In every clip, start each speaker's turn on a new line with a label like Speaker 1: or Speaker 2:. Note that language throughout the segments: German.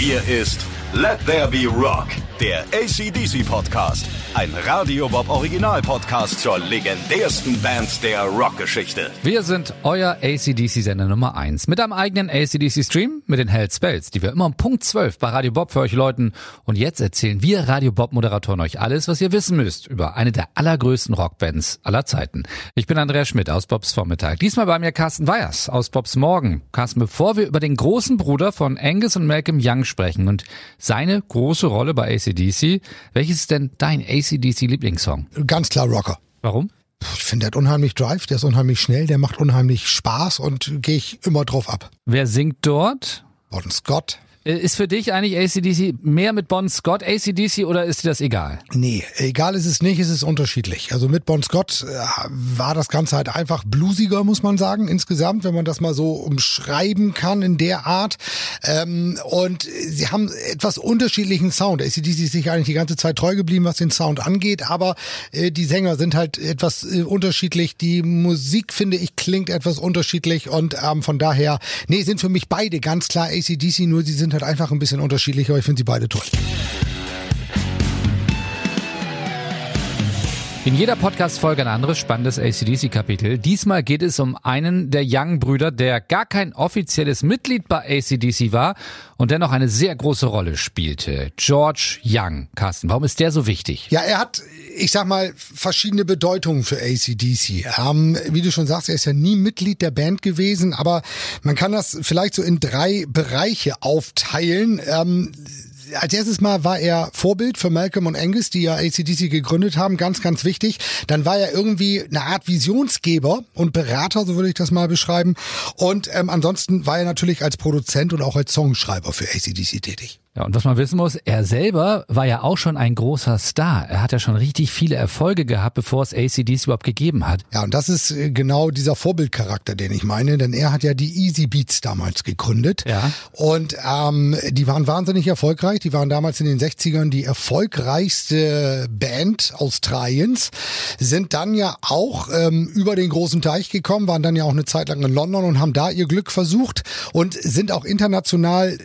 Speaker 1: Hier ist Let There Be Rock, der ACDC Podcast. Ein Radio Bob Original Podcast zur legendärsten Band der Rockgeschichte.
Speaker 2: Wir sind euer ACDC-Sender Nummer 1 mit einem eigenen ACDC-Stream mit den Hell Spells, die wir immer um Punkt 12 bei Radio Bob für euch läuten. Und jetzt erzählen wir Radio Bob-Moderatoren euch alles, was ihr wissen müsst über eine der allergrößten Rockbands aller Zeiten. Ich bin Andreas Schmidt aus Bobs Vormittag. Diesmal bei mir Carsten Weyers aus Bobs Morgen. Carsten, bevor wir über den großen Bruder von Angus und Malcolm Young sprechen und seine große Rolle bei ACDC, welches ist denn dein ACDC-Lieblingssong?
Speaker 3: Ganz klar Rocker.
Speaker 2: Warum?
Speaker 3: Ich finde, der hat unheimlich Drive, der ist unheimlich schnell, der macht unheimlich Spaß und gehe ich immer drauf ab.
Speaker 2: Wer singt dort?
Speaker 3: Bon Scott.
Speaker 2: Äh, Ist für dich eigentlich ACDC mehr mit Bon Scott ACDC oder ist dir das egal?
Speaker 3: Nee, egal ist es nicht, es ist unterschiedlich. Also mit Bon Scott äh, war das Ganze halt einfach bluesiger, muss man sagen, insgesamt, wenn man das mal so umschreiben kann in der Art. Ähm, und sie haben etwas unterschiedlichen Sound. ACDC ist sich eigentlich die ganze Zeit treu geblieben, was den Sound angeht, aber äh, die Sänger sind halt etwas unterschiedlich. Die Musik, finde ich, klingt etwas unterschiedlich und ähm, von daher, nee, sind für mich beide ganz klar ACDC, nur sie sind halt einfach ein bisschen unterschiedlich, aber ich finde sie beide toll.
Speaker 2: In jeder Podcast-Folge ein anderes spannendes ACDC-Kapitel. Diesmal geht es um einen der Young-Brüder, der gar kein offizielles Mitglied bei ACDC war und dennoch eine sehr große Rolle spielte. George Young. Carsten, warum ist der so wichtig?
Speaker 3: Ja, er hat, ich sag mal, verschiedene Bedeutungen für ACDC. Ähm, wie du schon sagst, er ist ja nie Mitglied der Band gewesen, aber man kann das vielleicht so in drei Bereiche aufteilen. Ähm, als erstes Mal war er Vorbild für Malcolm und Angus, die ja ACDC gegründet haben, ganz, ganz wichtig. Dann war er irgendwie eine Art Visionsgeber und Berater, so würde ich das mal beschreiben. Und ähm, ansonsten war er natürlich als Produzent und auch als Songschreiber für ACDC tätig.
Speaker 2: Ja, und was man wissen muss, er selber war ja auch schon ein großer Star. Er hat ja schon richtig viele Erfolge gehabt, bevor es ACDC überhaupt gegeben hat.
Speaker 3: Ja, und das ist äh, genau dieser Vorbildcharakter, den ich meine, denn er hat ja die Easy Beats damals gegründet.
Speaker 2: Ja.
Speaker 3: Und ähm, die waren wahnsinnig erfolgreich. Die waren damals in den 60ern die erfolgreichste Band Australiens, sind dann ja auch ähm, über den großen Teich gekommen, waren dann ja auch eine Zeit lang in London und haben da ihr Glück versucht und sind auch international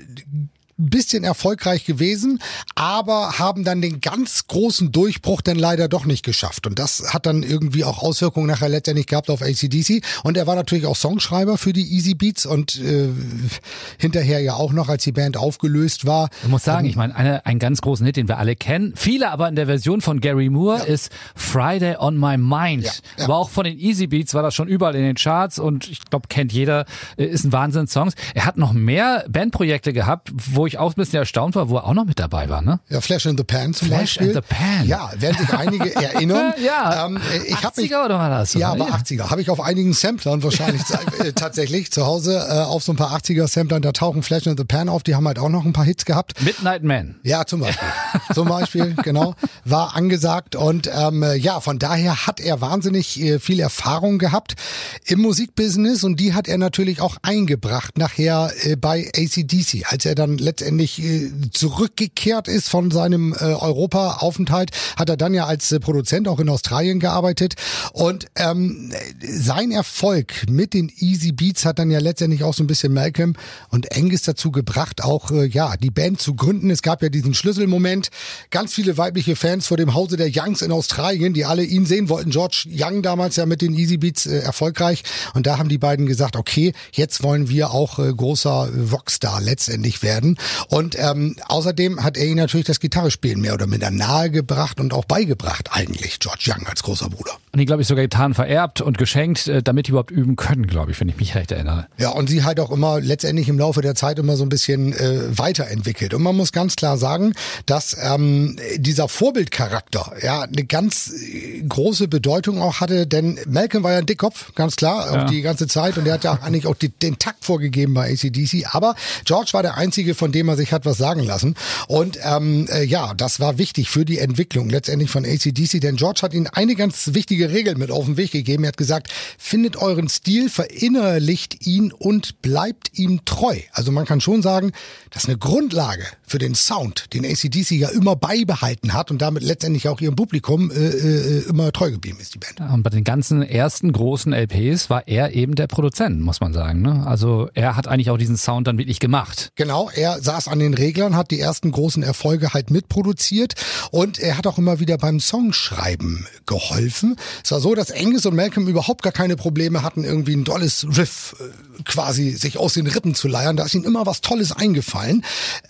Speaker 3: bisschen erfolgreich gewesen, aber haben dann den ganz großen Durchbruch dann leider doch nicht geschafft. Und das hat dann irgendwie auch Auswirkungen nachher letztendlich gehabt auf ACDC. Und er war natürlich auch Songschreiber für die Easy Beats und äh, hinterher ja auch noch, als die Band aufgelöst war.
Speaker 2: Ich muss sagen, ich meine, eine, einen ganz großen Hit, den wir alle kennen. Viele aber in der Version von Gary Moore
Speaker 3: Ja.
Speaker 2: ist Friday on My Mind.
Speaker 3: Ja, ja.
Speaker 2: Aber auch von den Easy Beats war das schon überall in den Charts und ich glaube, kennt jeder, äh, ist ein Wahnsinn-Songs. Er hat noch mehr Bandprojekte gehabt, wo ich auch ein bisschen erstaunt war, wo er auch noch mit dabei war, ne?
Speaker 3: Ja, Flash in the Pan zum
Speaker 2: Flash
Speaker 3: Beispiel.
Speaker 2: in the Pan.
Speaker 3: Ja, werden sich einige erinnern.
Speaker 2: Ja.
Speaker 3: ähm, äh, ich habe
Speaker 2: 80er
Speaker 3: mich
Speaker 2: oder war das?
Speaker 3: Ja,
Speaker 2: oder?
Speaker 3: aber 80er. Habe ich auf einigen Samplern wahrscheinlich äh, tatsächlich zu Hause äh, auf so ein paar 80er-Samplern, da tauchen Flash in the Pan auf, die haben halt auch noch ein paar Hits gehabt.
Speaker 2: Midnight Man.
Speaker 3: Ja, zum Beispiel. zum Beispiel, genau. War angesagt und ähm, äh, ja, von daher hat er wahnsinnig äh, viel Erfahrung gehabt im Musikbusiness und die hat er natürlich auch eingebracht nachher äh, bei ACDC. Als er dann letztendlich äh, zurückgekehrt ist von seinem äh, Europa-Aufenthalt, hat er dann ja als äh, Produzent auch in Australien gearbeitet und ähm, sein Erfolg mit den Easy Beats hat dann ja letztendlich auch so ein bisschen Malcolm und Angus dazu gebracht, auch äh, ja die Band zu gründen. Es gab ja diesen Schlüsselmoment, ganz viele weibliche Fans vor dem Hause der Youngs in Australien, die alle ihn sehen wollten. George Young damals ja mit den Easy Beats äh, erfolgreich und da haben die beiden gesagt, okay, jetzt wollen wir auch äh, großer Rockstar letztendlich werden. Und ähm, außerdem hat er ihnen natürlich das Gitarrespielen mehr oder minder nahegebracht und auch beigebracht eigentlich, George Young als großer Bruder.
Speaker 2: Und die, glaube ich, sogar Gitarren vererbt und geschenkt, äh, damit die überhaupt üben können, glaube ich, wenn ich mich recht erinnere.
Speaker 3: Ja, und sie halt auch immer letztendlich im Laufe der Zeit immer so ein bisschen äh, weiterentwickelt. Und man muss ganz klar sagen, dass ähm, dieser Vorbildcharakter ja eine ganz äh, große Bedeutung auch hatte, denn Malcolm war ja ein Dickkopf, ganz klar,
Speaker 2: Ja.
Speaker 3: auch die ganze Zeit. Und er hat ja eigentlich auch die, den Takt vorgegeben bei ACDC. Aber George war der Einzige, von dem er sich hat was sagen lassen. Und ähm, äh, ja, das war wichtig für die Entwicklung letztendlich von ACDC, denn George hat ihnen eine ganz wichtige Regel mit auf den Weg gegeben. Er hat gesagt, findet euren Stil, verinnerlicht ihn und bleibt ihm treu. Also man kann schon sagen, das ist eine Grundlage für den Sound, den ACDC ja immer beibehalten hat und damit letztendlich auch ihrem Publikum äh, äh, immer treu geblieben ist, die Band.
Speaker 2: Und bei den ganzen ersten großen LPs war er eben der Produzent, muss man sagen. Ne? Also er hat eigentlich auch diesen Sound dann wirklich gemacht.
Speaker 3: Genau, er saß an den Reglern, hat die ersten großen Erfolge halt mitproduziert und er hat auch immer wieder beim Songschreiben geholfen. Es war so, dass Angus und Malcolm überhaupt gar keine Probleme hatten, irgendwie ein dolles Riff äh, quasi sich aus den Rippen zu leiern. Da ist ihnen immer was Tolles eingefallen.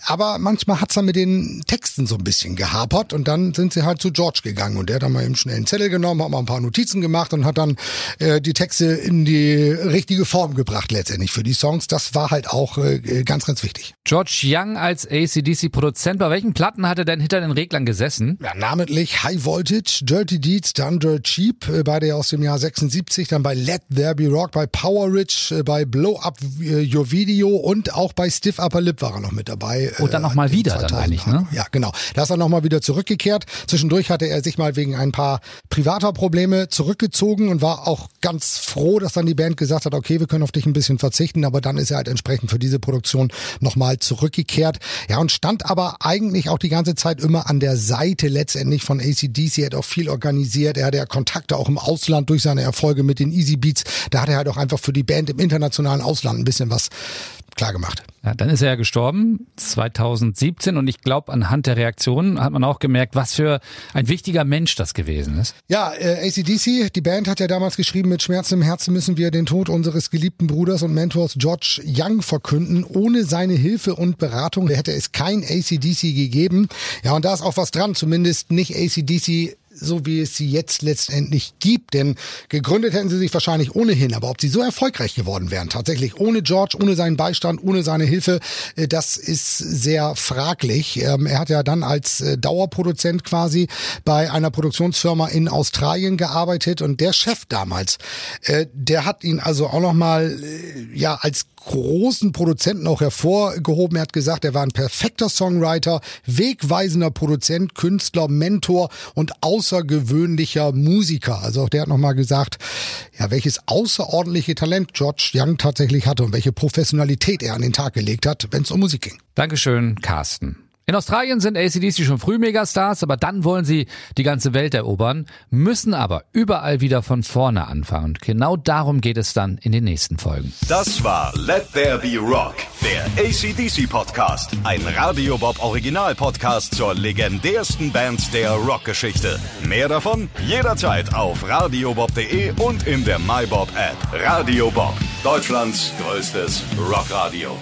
Speaker 3: Aber manchmal hat's dann mit den Texten so ein bisschen gehapert und dann sind sie halt zu George gegangen und der hat dann mal eben schnell einen Zettel genommen, hat mal ein paar Notizen gemacht und hat dann äh, die Texte in die richtige Form gebracht letztendlich für die Songs. Das war halt auch äh, ganz, ganz wichtig.
Speaker 2: George Young als ACDC-Produzent, bei welchen Platten hat er denn hinter den Reglern gesessen?
Speaker 3: Ja, namentlich High Voltage, Dirty Deeds, dann Dirt Cheap, äh, beide aus dem Jahr 76, dann bei Let There Be Rock, bei Power Rich, äh, bei Blow Up äh, Your Video und auch bei Stiff Upper Lip war er noch mit dabei.
Speaker 2: Und dann nochmal wieder dann eigentlich, ne?
Speaker 3: Ja, genau. Da ist er nochmal wieder zurückgekehrt. Zwischendurch hatte er sich mal wegen ein paar privater Probleme zurückgezogen und war auch ganz froh, dass dann die Band gesagt hat, okay, wir können auf dich ein bisschen verzichten, aber dann ist er halt entsprechend für diese Produktion nochmal zurückgekehrt. Ja, und stand aber eigentlich auch die ganze Zeit immer an der Seite letztendlich von ACDC. Er hat auch viel organisiert. Er hatte ja Kontakte auch im Ausland durch seine Erfolge mit den Easy Beats. Da hat er halt auch einfach für die Band im internationalen Ausland ein bisschen was klar gemacht.
Speaker 2: Ja, dann ist er ja gestorben, 2017. Und ich glaube, anhand der Reaktionen hat man auch gemerkt, was für ein wichtiger Mensch das gewesen ist.
Speaker 3: Ja, äh, ACDC, die Band hat ja damals geschrieben, mit Schmerzen im Herzen müssen wir den Tod unseres geliebten Bruders und Mentors George Young verkünden. Ohne seine Hilfe und Beratung hätte es kein ACDC gegeben. Ja, und da ist auch was dran, zumindest nicht ACDC so wie es sie jetzt letztendlich gibt. Denn gegründet hätten sie sich wahrscheinlich ohnehin. Aber ob sie so erfolgreich geworden wären, tatsächlich ohne George, ohne seinen Beistand, ohne seine Hilfe, äh, das ist sehr fraglich. Ähm, er hat ja dann als äh, Dauerproduzent quasi bei einer Produktionsfirma in Australien gearbeitet und der Chef damals, äh, der hat ihn also auch nochmal ja als großen Produzenten auch hervorgehoben. Er hat gesagt, er war ein perfekter Songwriter, wegweisender Produzent, Künstler, Mentor und außergewöhnlicher Musiker. Also auch der hat nochmal gesagt, ja, welches außerordentliche Talent George Young tatsächlich hatte und welche Professionalität er an den Tag gelegt hat, wenn es um Musik ging.
Speaker 2: Dankeschön, Carsten. In Australien sind ACDC schon früh Megastars, aber dann wollen sie die ganze Welt erobern, müssen aber überall wieder von vorne anfangen. Und genau darum geht es dann in den nächsten Folgen.
Speaker 1: Das war Let There Be Rock, der ACDC Podcast. Ein Radio Bob Original Podcast zur legendärsten Band der Rockgeschichte. Mehr davon jederzeit auf radiobob.de und in der MyBob App. Radio Bob, Deutschlands größtes Rockradio.